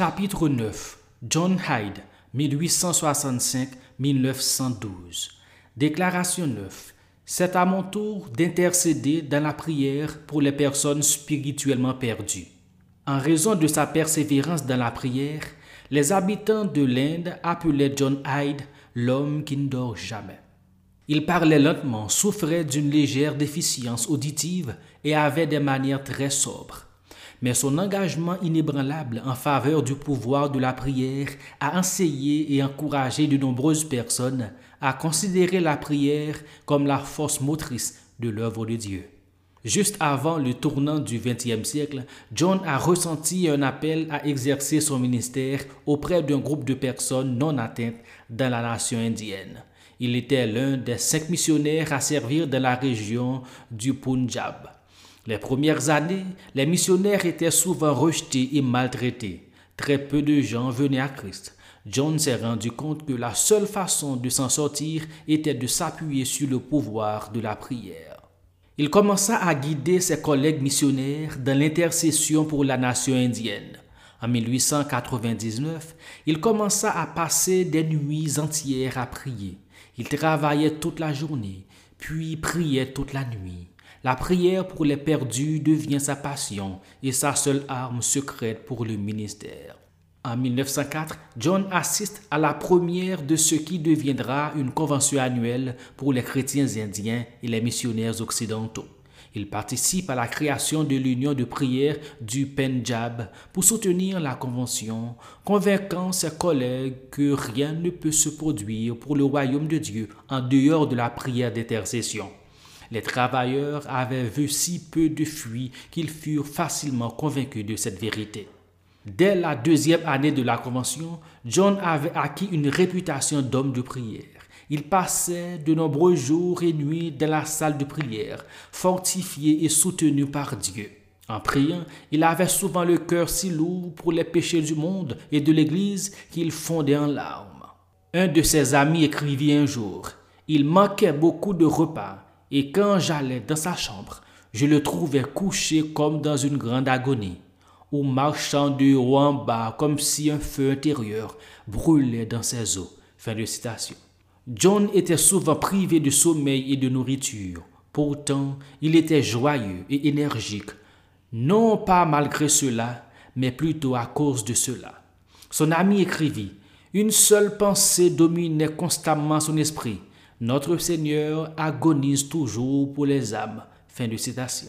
Chapitre 9 John Hyde, 1865-1912 Déclaration 9 C'est à mon tour d'intercéder dans la prière pour les personnes spirituellement perdues. En raison de sa persévérance dans la prière, les habitants de l'Inde appelaient John Hyde l'homme qui ne dort jamais. Il parlait lentement, souffrait d'une légère déficience auditive et avait des manières très sobres. Mais son engagement inébranlable en faveur du pouvoir de la prière a enseigné et encouragé de nombreuses personnes à considérer la prière comme la force motrice de l'œuvre de Dieu. Juste avant le tournant du XXe siècle, John a ressenti un appel à exercer son ministère auprès d'un groupe de personnes non atteintes dans la nation indienne. Il était l'un des cinq missionnaires à servir dans la région du Punjab. Les premières années, les missionnaires étaient souvent rejetés et maltraités. Très peu de gens venaient à Christ. John s'est rendu compte que la seule façon de s'en sortir était de s'appuyer sur le pouvoir de la prière. Il commença à guider ses collègues missionnaires dans l'intercession pour la nation indienne. En 1899, il commença à passer des nuits entières à prier. Il travaillait toute la journée, puis priait toute la nuit. La prière pour les perdus devient sa passion et sa seule arme secrète pour le ministère. En 1904, John assiste à la première de ce qui deviendra une convention annuelle pour les chrétiens indiens et les missionnaires occidentaux. Il participe à la création de l'union de prière du Pendjab pour soutenir la convention, convainquant ses collègues que rien ne peut se produire pour le royaume de Dieu en dehors de la prière d'intercession. Les travailleurs avaient vu si peu de fuite qu'ils furent facilement convaincus de cette vérité. Dès la deuxième année de la Convention, John avait acquis une réputation d'homme de prière. Il passait de nombreux jours et nuits dans la salle de prière, fortifié et soutenu par Dieu. En priant, il avait souvent le cœur si lourd pour les péchés du monde et de l'Église qu'il fondait en larmes. Un de ses amis écrivit un jour, Il manquait beaucoup de repas, et quand j'allais dans sa chambre, je le trouvais couché comme dans une grande agonie ou marchant de haut en bas comme si un feu intérieur brûlait dans ses os. John était souvent privé de sommeil et de nourriture. Pourtant, il était joyeux et énergique, non pas malgré cela, mais plutôt à cause de cela. Son ami écrivit, Une seule pensée dominait constamment son esprit. Notre Seigneur agonise toujours pour les âmes. Fin de citation.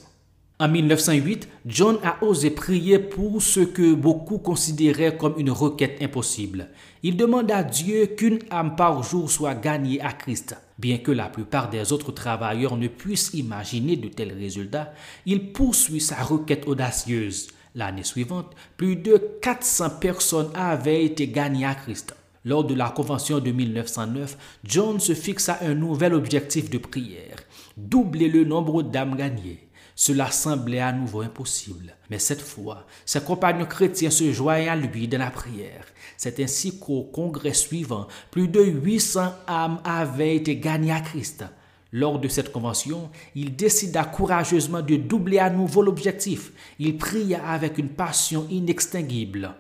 En 1908, John a osé prier pour ce que beaucoup considéraient comme une requête impossible. Il demande à Dieu qu'une âme par jour soit gagnée à Christ. Bien que la plupart des autres travailleurs ne puissent imaginer de tels résultats, il poursuit sa requête audacieuse. L'année suivante, plus de 400 personnes avaient été gagnées à Christ. Lors de la convention de 1909, John se fixa un nouvel objectif de prière, doubler le nombre d'âmes gagnées. Cela semblait à nouveau impossible. Mais cette fois, ses compagnons chrétiens se joignaient à lui dans la prière. C'est ainsi qu'au congrès suivant, plus de 800 âmes avaient été gagnées à Christ. Lors de cette convention, il décida courageusement de doubler à nouveau l'objectif. Il pria avec une passion inextinguible.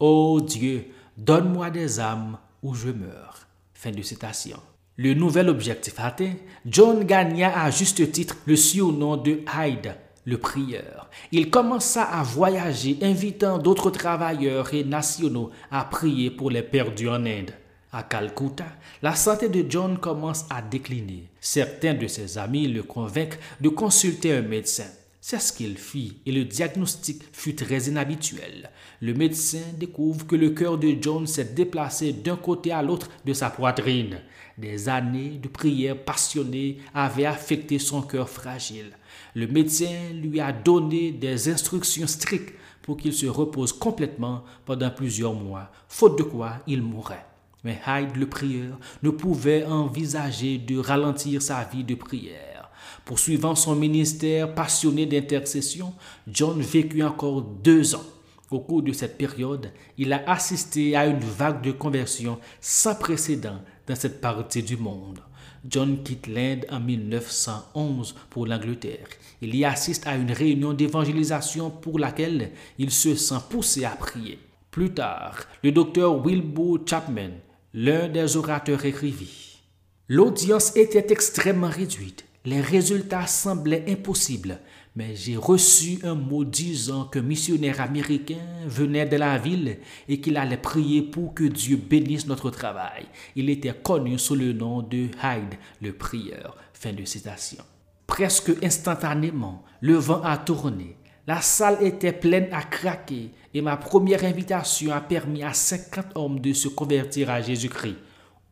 Ô Dieu, donne-moi des âmes ou je meurs. Fin de citation. Le nouvel objectif atteint, John gagna à juste titre le surnom de Hyde, le prieur. Il commença à voyager, invitant d'autres travailleurs et nationaux à prier pour les perdus en Inde. À Calcutta, la santé de John commence à décliner. Certains de ses amis le convainquent de consulter un médecin. C'est ce qu'il fit et le diagnostic fut très inhabituel. Le médecin découvre que le cœur de John s'est déplacé d'un côté à l'autre de sa poitrine. Des années de prière passionnée avaient affecté son cœur fragile. Le médecin lui a donné des instructions strictes pour qu'il se repose complètement pendant plusieurs mois, faute de quoi il mourrait. Mais Hyde, le prieur, ne pouvait envisager de ralentir sa vie de prière. Poursuivant son ministère passionné d'intercession, John vécut encore deux ans. Au cours de cette période, il a assisté à une vague de conversion sans précédent dans cette partie du monde. John quitte l'Inde en 1911 pour l'Angleterre. Il y assiste à une réunion d'évangélisation pour laquelle il se sent poussé à prier. Plus tard, le docteur Wilbur Chapman, l'un des orateurs, écrivit L'audience était extrêmement réduite. Les résultats semblaient impossibles, mais j'ai reçu un mot disant qu'un missionnaire américain venait de la ville et qu'il allait prier pour que Dieu bénisse notre travail. Il était connu sous le nom de Hyde, le prieur. Fin de citation. Presque instantanément, le vent a tourné. La salle était pleine à craquer et ma première invitation a permis à 50 hommes de se convertir à Jésus-Christ.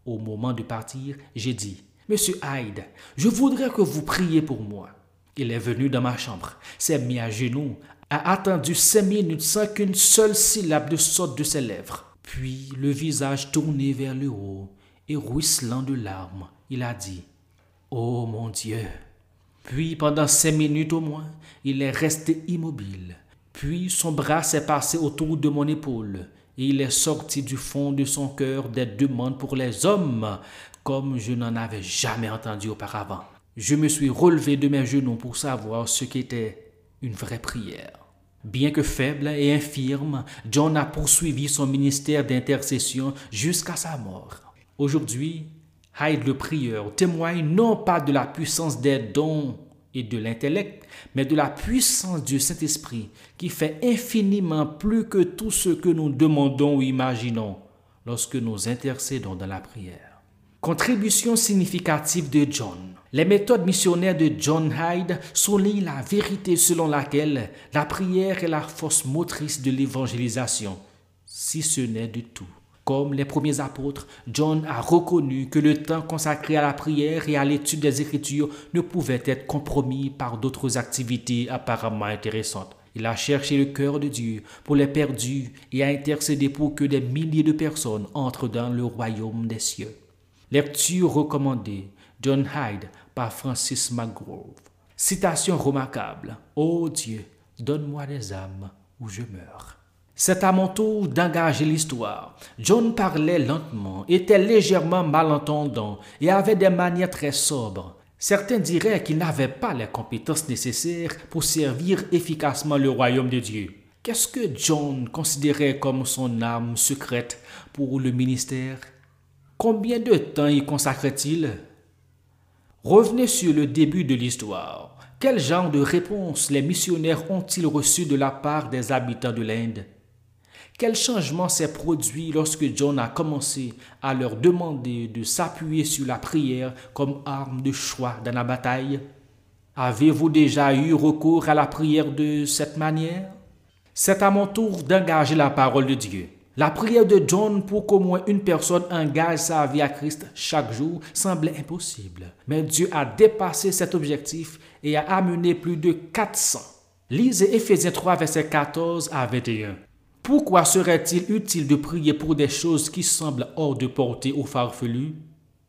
Au moment de partir, j'ai dit, Monsieur Hyde, je voudrais que vous priez pour moi. Il est venu dans ma chambre, s'est mis à genoux, a attendu cinq minutes sans qu'une seule syllabe ne sorte de ses lèvres. Puis, le visage tourné vers le haut et ruisselant de larmes, il a dit, Oh mon Dieu, puis pendant cinq minutes au moins, il est resté immobile. Puis son bras s'est passé autour de mon épaule et il est sorti du fond de son cœur des demandes pour les hommes comme je n'en avais jamais entendu auparavant. Je me suis relevé de mes genoux pour savoir ce qu'était une vraie prière. Bien que faible et infirme, John a poursuivi son ministère d'intercession jusqu'à sa mort. Aujourd'hui, Hyde le prieur témoigne non pas de la puissance des dons et de l'intellect, mais de la puissance du Saint-Esprit qui fait infiniment plus que tout ce que nous demandons ou imaginons lorsque nous intercédons dans la prière. Contribution significative de John. Les méthodes missionnaires de John Hyde soulignent la vérité selon laquelle la prière est la force motrice de l'évangélisation, si ce n'est de tout. Comme les premiers apôtres, John a reconnu que le temps consacré à la prière et à l'étude des Écritures ne pouvait être compromis par d'autres activités apparemment intéressantes. Il a cherché le cœur de Dieu pour les perdus et a intercédé pour que des milliers de personnes entrent dans le royaume des cieux. Lecture recommandée John Hyde par Francis McGrove. Citation remarquable. Ô Dieu, donne-moi des âmes où je meurs. C'est à mon tour d'engager l'histoire. John parlait lentement, était légèrement malentendant et avait des manières très sobres. Certains diraient qu'il n'avait pas les compétences nécessaires pour servir efficacement le royaume de Dieu. Qu'est-ce que John considérait comme son âme secrète pour le ministère? Combien de temps y consacrait-il Revenez sur le début de l'histoire. Quel genre de réponse les missionnaires ont-ils reçu de la part des habitants de l'Inde? Quel changement s'est produit lorsque John a commencé à leur demander de s'appuyer sur la prière comme arme de choix dans la bataille? Avez-vous déjà eu recours à la prière de cette manière? C'est à mon tour d'engager la parole de Dieu. La prière de John pour qu'au moins une personne engage sa vie à Christ chaque jour semblait impossible. Mais Dieu a dépassé cet objectif et a amené plus de 400. Lisez Ephésiens 3, verset 14 à 21. Pourquoi serait-il utile de prier pour des choses qui semblent hors de portée aux farfelus?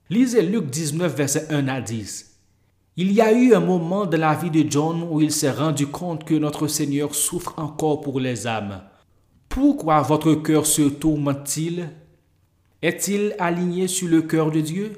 Lisez Luc 19, verset 1 à 10. Il y a eu un moment dans la vie de John où il s'est rendu compte que notre Seigneur souffre encore pour les âmes. Pourquoi votre cœur se tourmente-t-il? Est-il aligné sur le cœur de Dieu?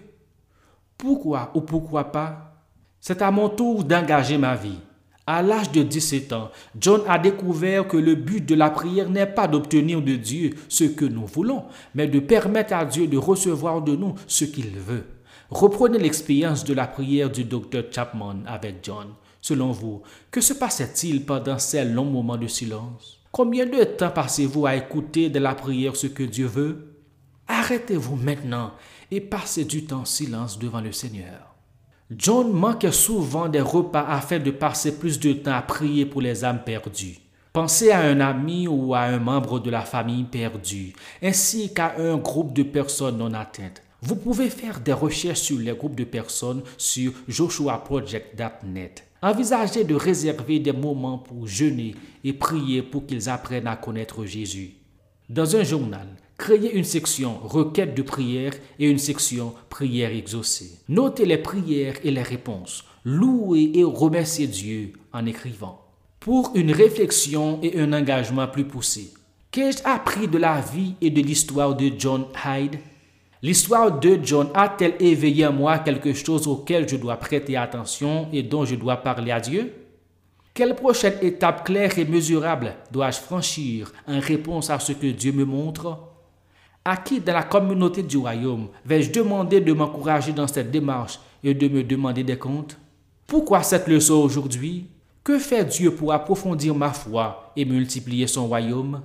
Pourquoi ou pourquoi pas? C'est à mon tour d'engager ma vie. À l'âge de 17 ans, John a découvert que le but de la prière n'est pas d'obtenir de Dieu ce que nous voulons, mais de permettre à Dieu de recevoir de nous ce qu'il veut. Reprenez l'expérience de la prière du docteur Chapman avec John. Selon vous, que se passait-il pendant ces longs moments de silence? Combien de temps passez-vous à écouter de la prière ce que Dieu veut? Arrêtez-vous maintenant et passez du temps en silence devant le Seigneur. John manquait souvent des repas afin de passer plus de temps à prier pour les âmes perdues. Pensez à un ami ou à un membre de la famille perdu, ainsi qu'à un groupe de personnes non atteintes. Vous pouvez faire des recherches sur les groupes de personnes sur joshuaproject.net. Envisagez de réserver des moments pour jeûner et prier pour qu'ils apprennent à connaître Jésus. Dans un journal, Créez une section requête de prière et une section prière exaucée. Notez les prières et les réponses. Louez et remerciez Dieu en écrivant. Pour une réflexion et un engagement plus poussé, qu'ai-je appris de la vie et de l'histoire de John Hyde? L'histoire de John a-t-elle éveillé en moi quelque chose auquel je dois prêter attention et dont je dois parler à Dieu? Quelle prochaine étape claire et mesurable dois-je franchir en réponse à ce que Dieu me montre? À qui dans la communauté du royaume vais-je demander de m'encourager dans cette démarche et de me demander des comptes? Pourquoi cette leçon aujourd'hui? Que fait Dieu pour approfondir ma foi et multiplier son royaume?